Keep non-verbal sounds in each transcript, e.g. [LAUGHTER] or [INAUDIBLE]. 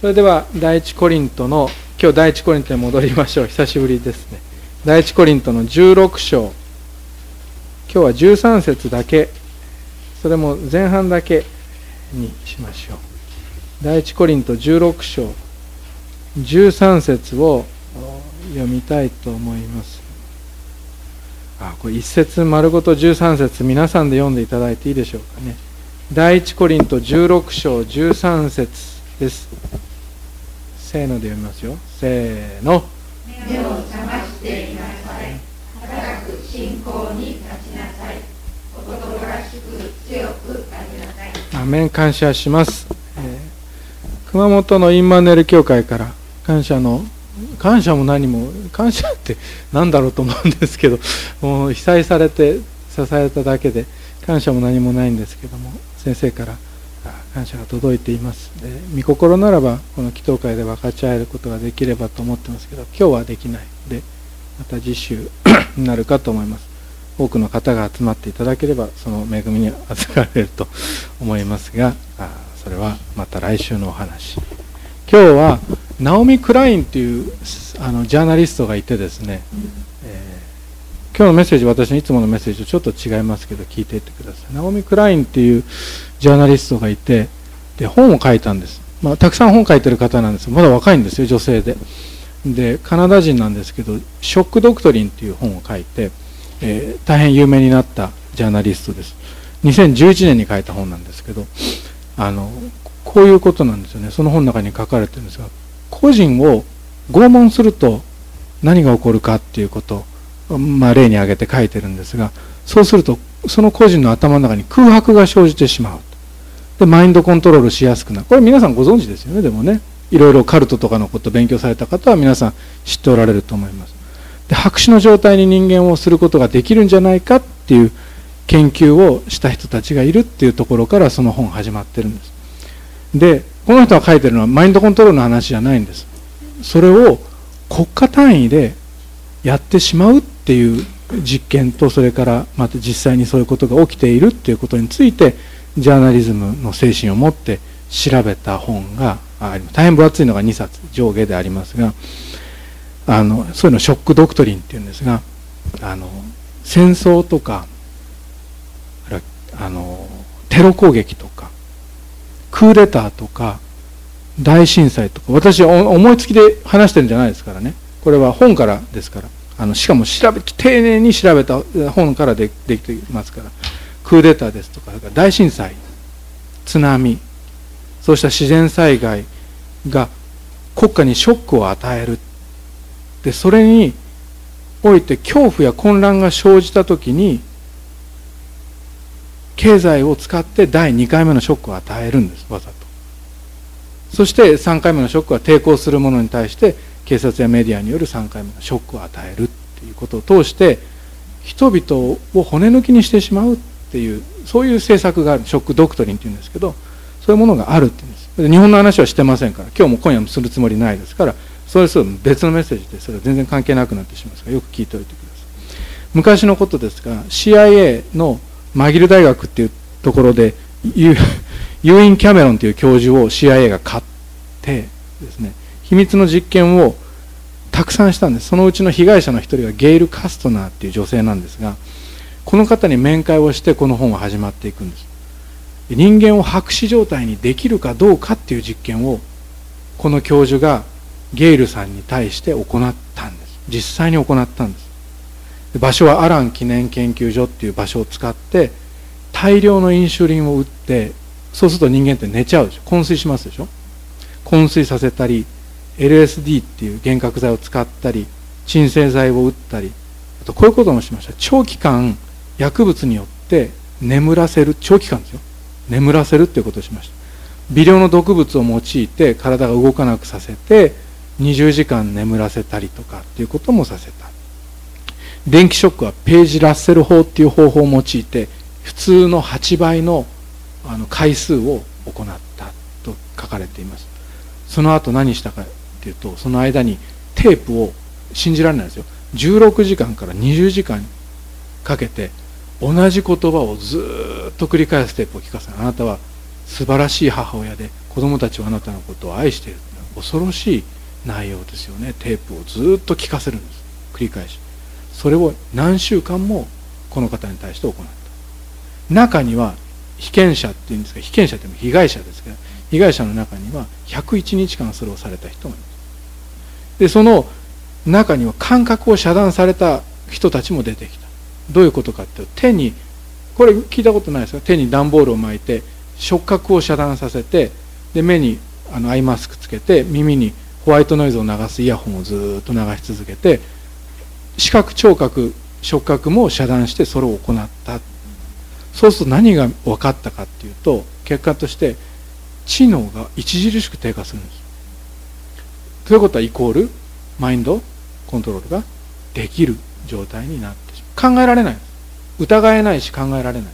それでは第一コリントの今日第一コリントに戻りましょう。久しぶりですね。第一コリントの16章。今日は13節だけ。それも前半だけにしましょう。第一コリント16章。13節を読みたいと思います。あこれ1節丸ごと13節皆さんで読んでいただいていいでしょうかね。第一コリント16章13節。です。せーので読みますよ。せーの。目を覚ましていなさい。働く信仰に立ちなさい。男らしく強くありなさい。アメン感謝します、えー、熊本のインマネル教会から感謝の感謝も何も感謝って何だろうと思うんですけどもう被災されて支えただけで感謝も何もないんですけども先生から感謝が届いています。で御心ならばこの祈祷会で分かち合えることができればと思ってますけど今日はできない。でまた次週になるかと思います。多くの方が集まっていただければその恵みに預かれると思いますがあそれはまた来週のお話。今日はナオミ・クラインというあのジャーナリストがいてですね、えー、今日のメッセージ私のいつものメッセージとちょっと違いますけど聞いていってください。ナオミ・クラインっていうジャーナリストがいてで本を書いたんです、まあ、たくさん本書いてる方なんです。まだ若いんですよ女性で。でカナダ人なんですけど「ショック・ドクトリン」っていう本を書いて、えー、大変有名になったジャーナリストです。2011年に書いた本なんですけどあのこういうことなんですよね。その本の中に書かれてるんですが個人を拷問すると何が起こるかっていうことを、まあ、例に挙げて書いてるんですがそうするとその個人の頭の中に空白が生じてしまう。でマインドコントロールしやすくなる。これ皆さんご存知ですよねでもね。いろいろカルトとかのこと勉強された方は皆さん知っておられると思います。で白紙の状態に人間をすることができるんじゃないかっていう研究をした人たちがいるっていうところからその本始まってるんです。でこの人が書いてるのはマインドコントロールの話じゃないんです。それを国家単位でやってしまうっていう実験とそれからまた実際にそういうことが起きているっていうことについてジャーナリズムの精神を持って調べた本があります。大変分厚いのが2冊上下でありますがあのそういうのショック・ドクトリンっていうんですがあの戦争とかあのテロ攻撃とかクーデターとか大震災とか私思いつきで話してるんじゃないですからね。これは本からですから。あのしかも調べ丁寧に調べた本からでできていますから。クーデターですとか大震災津波そうした自然災害が国家にショックを与える。でそれにおいて恐怖や混乱が生じた時に経済を使って第2回目のショックを与えるんですわざと。そして3回目のショックは抵抗する者に対して警察やメディアによる3回目のショックを与えるっていうことを通して人々を骨抜きにしてしまう。っていうそういう政策があるショックドクトリンっていうんですけどそういうものがあるっていうんです。日本の話はしてませんから今日も今夜もするつもりないですからそれそれ別のメッセージでそれは全然関係なくなってしまいますからよく聞いておいてください。昔のことですが CIA のマギル大学っていうところで [LAUGHS] ユーイン・キャメロンという教授を CIA が買ってですね秘密の実験をたくさんしたんです。そのうちの被害者の一人がゲイル・カストナーっていう女性なんですがこの方に面会をしてこの本は始まっていくんです。人間を白紙状態にできるかどうかっていう実験をこの教授がゲイルさんに対して行ったんです。実際に行ったんです。場所はアラン記念研究所っていう場所を使って大量のインシュリンを打ってそうすると人間って寝ちゃうでしょ。昏睡しますでしょ。昏睡させたり LSD っていう幻覚剤を使ったり鎮静剤を打ったりあとこういうこともしました。長期間薬物によって眠らせる長期間ですよ。眠らせるっていうことをしました。微量の毒物を用いて体が動かなくさせて20時間眠らせたりとかっていうこともさせた。電気ショックはページラッセル法っていう方法を用いて普通の8倍のあの回数を行ったと書かれています。その後何したかっていうとその間にテープを信じられないですよ。16時間から20時間かけて同じ言葉をずっと繰り返すテープを聞かせあなたは素晴らしい母親で子供たちはあなたのことを愛している恐ろしい内容ですよね。テープをずっと聞かせるんです。繰り返し。それを何週間もこの方に対して行った。中には被験者っていうんですか被験者って被害者ですけど被害者の中には101日間それをされた人もいます。でその中には感覚を遮断された人たちも出てきた。どういうことかって手にこれ聞いたことないですか？手に段ボールを巻いて触覚を遮断させてで目にあのアイマスクつけて耳にホワイトノイズを流すイヤホンをずっと流し続けて視覚聴覚触覚も遮断してそれを行った。そうすると何が分かったかっていうと結果として知能が著しく低下するんです。ということはイコールマインドコントロールができる状態になって考えられない。疑えないし考えられない。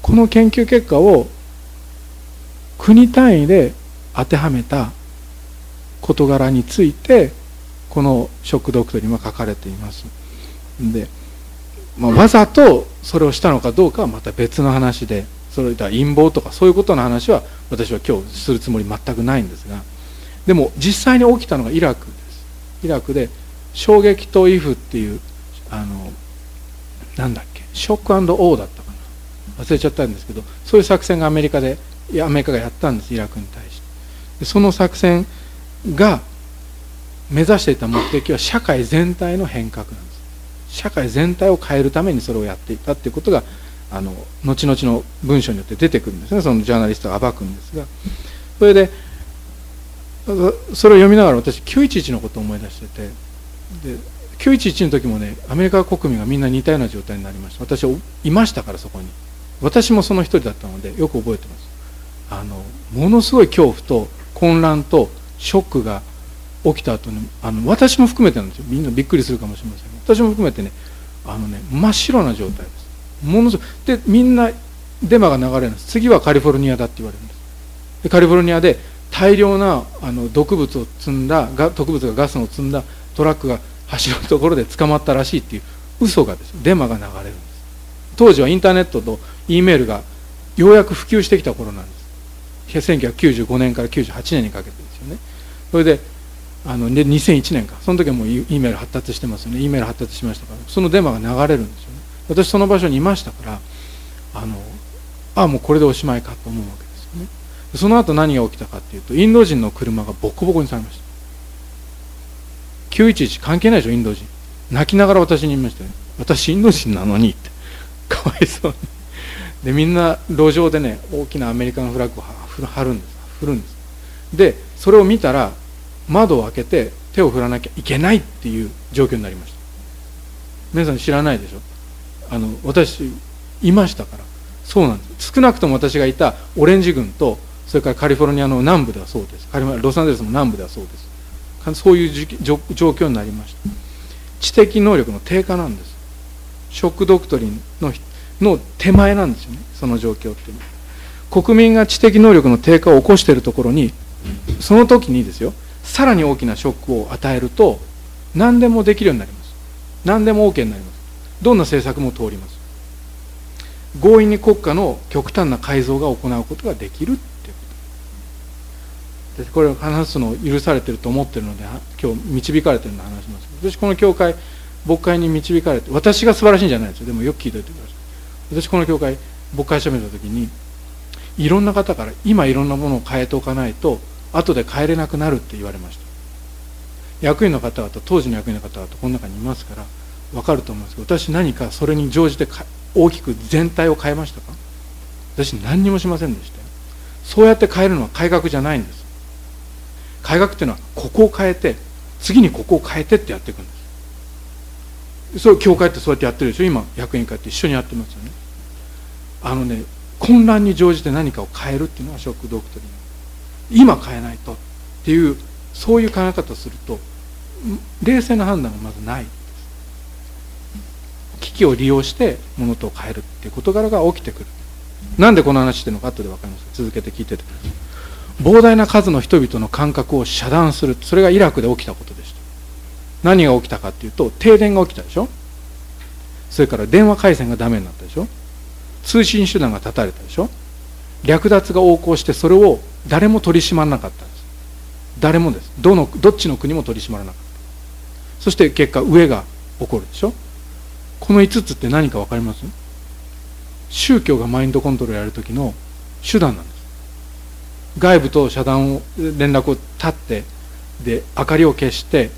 この研究結果を国単位で当てはめた事柄についてこの「ショック・ドクトリン」は書かれています。で、まあ、わざとそれをしたのかどうかはまた別の話でそれとは陰謀とかそういうことの話は私は今日するつもり全くないんですがでも実際に起きたのがイラクです。イラクで衝撃とイフっていうあのなんだっけショックオーだったかな。忘れちゃったんですけどそういう作戦がアメリカでアメリカがやったんですイラクに対して。でその作戦が目指していた目的は社会全体の変革なんです。社会全体を変えるためにそれをやっていたっていうことがあの後々の文章によって出てくるんですね。そのジャーナリストが暴くんですが。それでそれを読みながら私911のことを思い出しててで911の時もねアメリカ国民がみんな似たような状態になりました。私はいましたからそこに。私もその一人だったのでよく覚えてます。あのものすごい恐怖と混乱とショックが起きた後にあの私も含めてなんですよ。みんなびっくりするかもしれません私も含めてねあのね真っ白な状態です。ものすごいでみんなデマが流れるんです。次はカリフォルニアだって言われるんです。でカリフォルニアで大量なあの毒物を積んだ毒物がガスを積んだトラックが走るところで捕まったらしいっていう嘘がです。デマが流れるんです。当時はインターネットと E メールがようやく普及してきた頃なんです。1995年から98年にかけてですよね。それであので2001年か。その時はもう E メール発達してますよね。E メール発達しましたから。そのデマが流れるんですよね。私その場所にいましたからあのあもうこれでおしまいかと思うわけですよね。その後何が起きたかっていうとインド人の車がボコボコにされました。911関係ないでしょインド人。泣きながら私に言いましたよ私インド人なのにって。かわいそうに。でみんな路上でね大きなアメリカンフラッグを貼るんです。振るんです。でそれを見たら窓を開けて手を振らなきゃいけないっていう状況になりました。皆さん知らないでしょ。あの私いましたから。そうなんです。少なくとも私がいたオレンジ軍とそれからカリフォルニアの南部ではそうです。カリロサンゼルスの南部ではそうです。そういう状況になりました。知的能力の低下なんです。ショックドクトリンのの手前なんですよね。その状況っていうの。は国民が知的能力の低下を起こしているところにその時にですよさらに大きなショックを与えると何でもできるようになります。何でも OK になります。どんな政策も通ります。強引に国家の極端な改造が行うことができる。っていうこれを話すのを許されてると思ってるので今日導かれてるの話します。私この教会牧会に導かれて私が素晴らしいんじゃないですよ。でもよく聞いておいてください。私この教会牧会しゃべった時にいろんな方から今いろんなものを変えておかないと後で変えれなくなるって言われました。役員の方々当時の役員の方々この中にいますから分かると思うんですけど私何かそれに乗じて大きく全体を変えましたか？私何にもしませんでしたよ。そうやって変えるのは改革じゃないんです。改革っていうのはここを変えて次にここを変えてってやっていくんです。そう教会ってそうやってやってるでしょ？今役員会って一緒にやってますよね。あのね混乱に乗じて何かを変えるっていうのはショックドクトリン。今変えないとっていうそういう考え方をすると冷静な判断がまずない。危機を利用して物とを変えるっていう事柄が起きてくる。なんでこの話してるのか後で分かります。続けて聞いててください。膨大な数の人々の感覚を遮断する。それがイラクで起きたことでした。何が起きたかっていうと停電が起きたでしょ。それから電話回線がダメになったでしょ。通信手段が断たれたでしょ。略奪が横行してそれを誰も取り締まらなかったんです。誰もです。どのどっちの国も取り締まらなかった。そして結果上が起こるでしょ。この5つって何か分かります？宗教がマインドコントロールやる時の手段なんです。外部と遮断を連絡を断ってで明かりを消して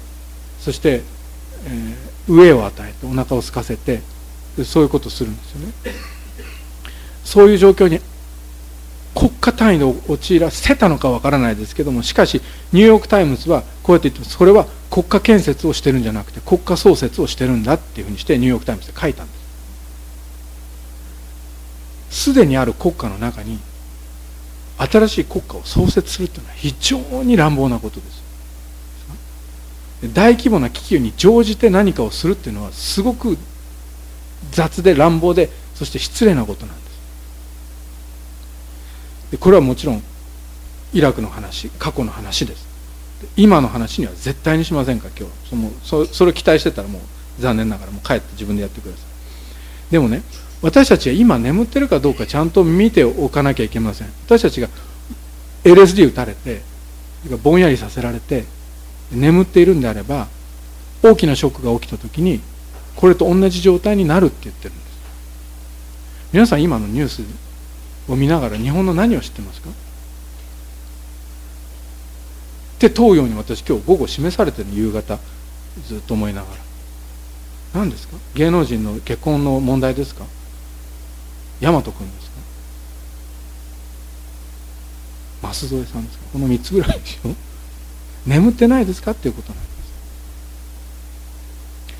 そして、えー、飢えを与えてお腹を空かせてそういうことをするんですよね。そういう状況に国家単位で陥らせたのかわからないですけどもしかしニューヨーク・タイムズはこうやって言ってます。それは国家建設をしてるんじゃなくて国家創設をしてるんだっていうふうにしてニューヨーク・タイムズで書いたんです。すでにある国家の中に新しい国家を創設するというのは非常に乱暴なことです。大規模な危急に乗じて何かをするっていうのはすごく雑で乱暴でそして失礼なことなんです。でこれはもちろんイラクの話過去の話です。今の話には絶対にしませんか今日そのそそれを期待してたらもう残念ながらもう帰って自分でやってください。でもね私たちは今眠ってるかどうかちゃんと見ておかなきゃいけません。私たちが LSD 打たれてぼんやりさせられて眠っているんであれば大きなショックが起きた時にこれと同じ状態になるって言ってるんです。皆さん今のニュースを見ながら日本の何を知ってますか？って問うように私今日午後示されてる夕方ずっと思いながら。何ですか？芸能人の結婚の問題ですか？大和君ですか？舛添さんですか？この3つぐらいでしょ？眠ってないですか？っていうことなんです。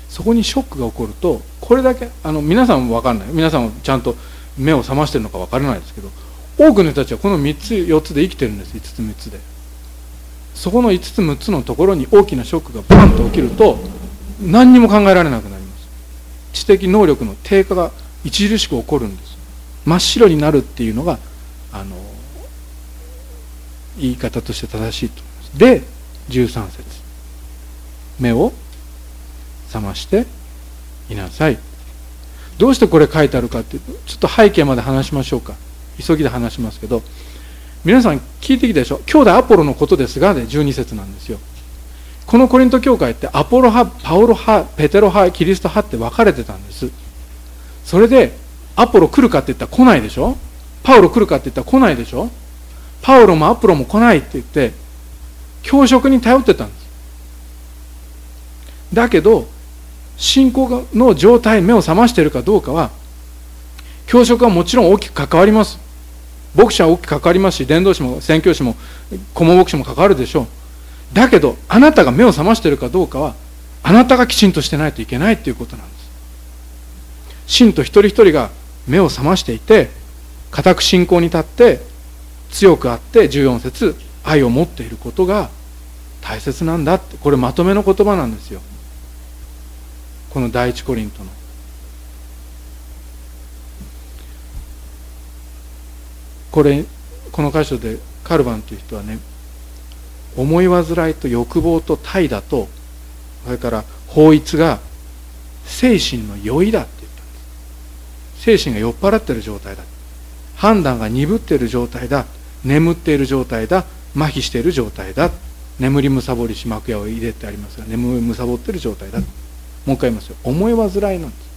そこにショックが起こるとこれだけあの皆さんも分かんない。皆さんもちゃんと目を覚ましてるのか分からないですけど多くの人たちはこの3つ4つで生きてるんです。5つ6つで。そこの5つ6つのところに大きなショックがバンと起きると何にも考えられなくなります。知的能力の低下が著しく起こるんです。真っ白になるっていうのがあの言い方として正しいと思います。で13節。目を覚ましていなさい。どうしてこれ書いてあるかっていうとちょっと背景まで話しましょうか。急ぎで話しますけど皆さん聞いてきたでしょ？兄弟アポロのことですがで12節なんですよ。このコリント教会ってアポロ派パオロ派ペテロ派キリスト派って分かれてたんです。それでアポロ来るかって言ったら来ないでしょ？パウロ来るかって言ったら来ないでしょ？パウロもアポロも来ないって言って教職に頼ってたんです。だけど信仰の状態目を覚ましているかどうかは教職はもちろん大きく関わります。牧師は大きく関わりますし伝道師も宣教師も顧問牧師も関わるでしょう。だけどあなたが目を覚ましているかどうかはあなたがきちんとしてないといけないということなんです。信徒一人一人が目を覚ましていて固く信仰に立って強くあって14節愛を持っていることが大切なんだってこれまとめの言葉なんですよ。この第一コリントの。これこの箇所でカルバンという人はね思い煩いと欲望と怠惰とそれから法律が精神の酔いだって精神が酔っ払っている状態だ。判断が鈍っている状態だ。眠っている状態だ。麻痺している状態だ。眠りむさぼりし幕屋を入れてありますが眠りむさぼっている状態だ。もう一回言いますよ。思い煩いなんです。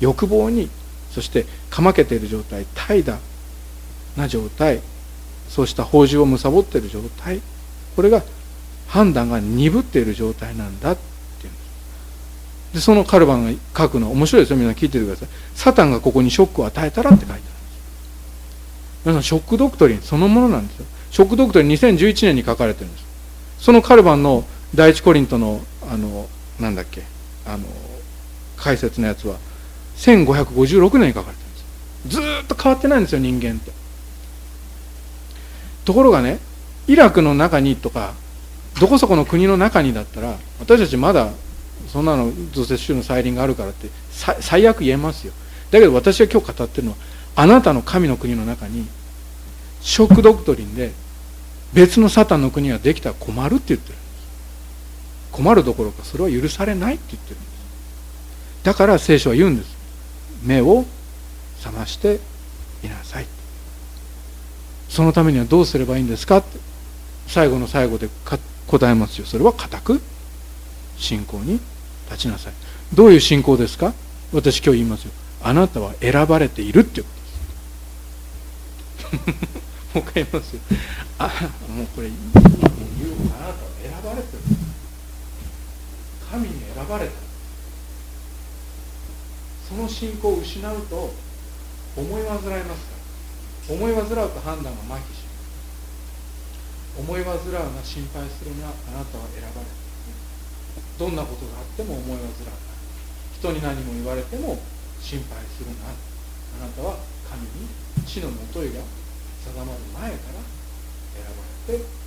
欲望にそしてかまけている状態怠惰な状態そうした法事をむさぼっている状態これが判断が鈍っている状態なんだ。でそのカルバンが書くの面白いですよ。皆さん聞いててください。サタンがここにショックを与えたらって書いてある。んです皆さんショックドクトリンそのものなんですよ。ショックドクトリン2011年に書かれてるんです。そのカルバンの第一コリントのあのなんだっけあの解説のやつは1556年に書かれてるんです。ずっと変わってないんですよ人間って。ところがねイラクの中にとかどこそこの国の中にだったら私たちまだそんなの造設主の再臨があるからって最悪言えますよ。だけど私が今日語ってるのはあなたの神の国の中にショックドクトリンで別のサタンの国ができたら困るって言ってるんです。困るどころかそれは許されないって言ってるんです。だから聖書は言うんです。目を覚ましていなさい。そのためにはどうすればいいんですかって最後の最後で答えますよ。それは固く信仰に立ちなさい。どういう信仰ですか？私今日言いますよ。あなたは選ばれているっていうことです。[LAUGHS] もう一回言いますよ。あもうこれ言うあなたは選ばれてる。神に選ばれた。その信仰を失うと思い煩いますから。思い煩うと判断が麻痺します。思い煩うな心配するなあなたは選ばれた。どんなことがあっても思い煩うな人に何も言われても心配するな。あなたは神に地のもといが定まる前から選ばれて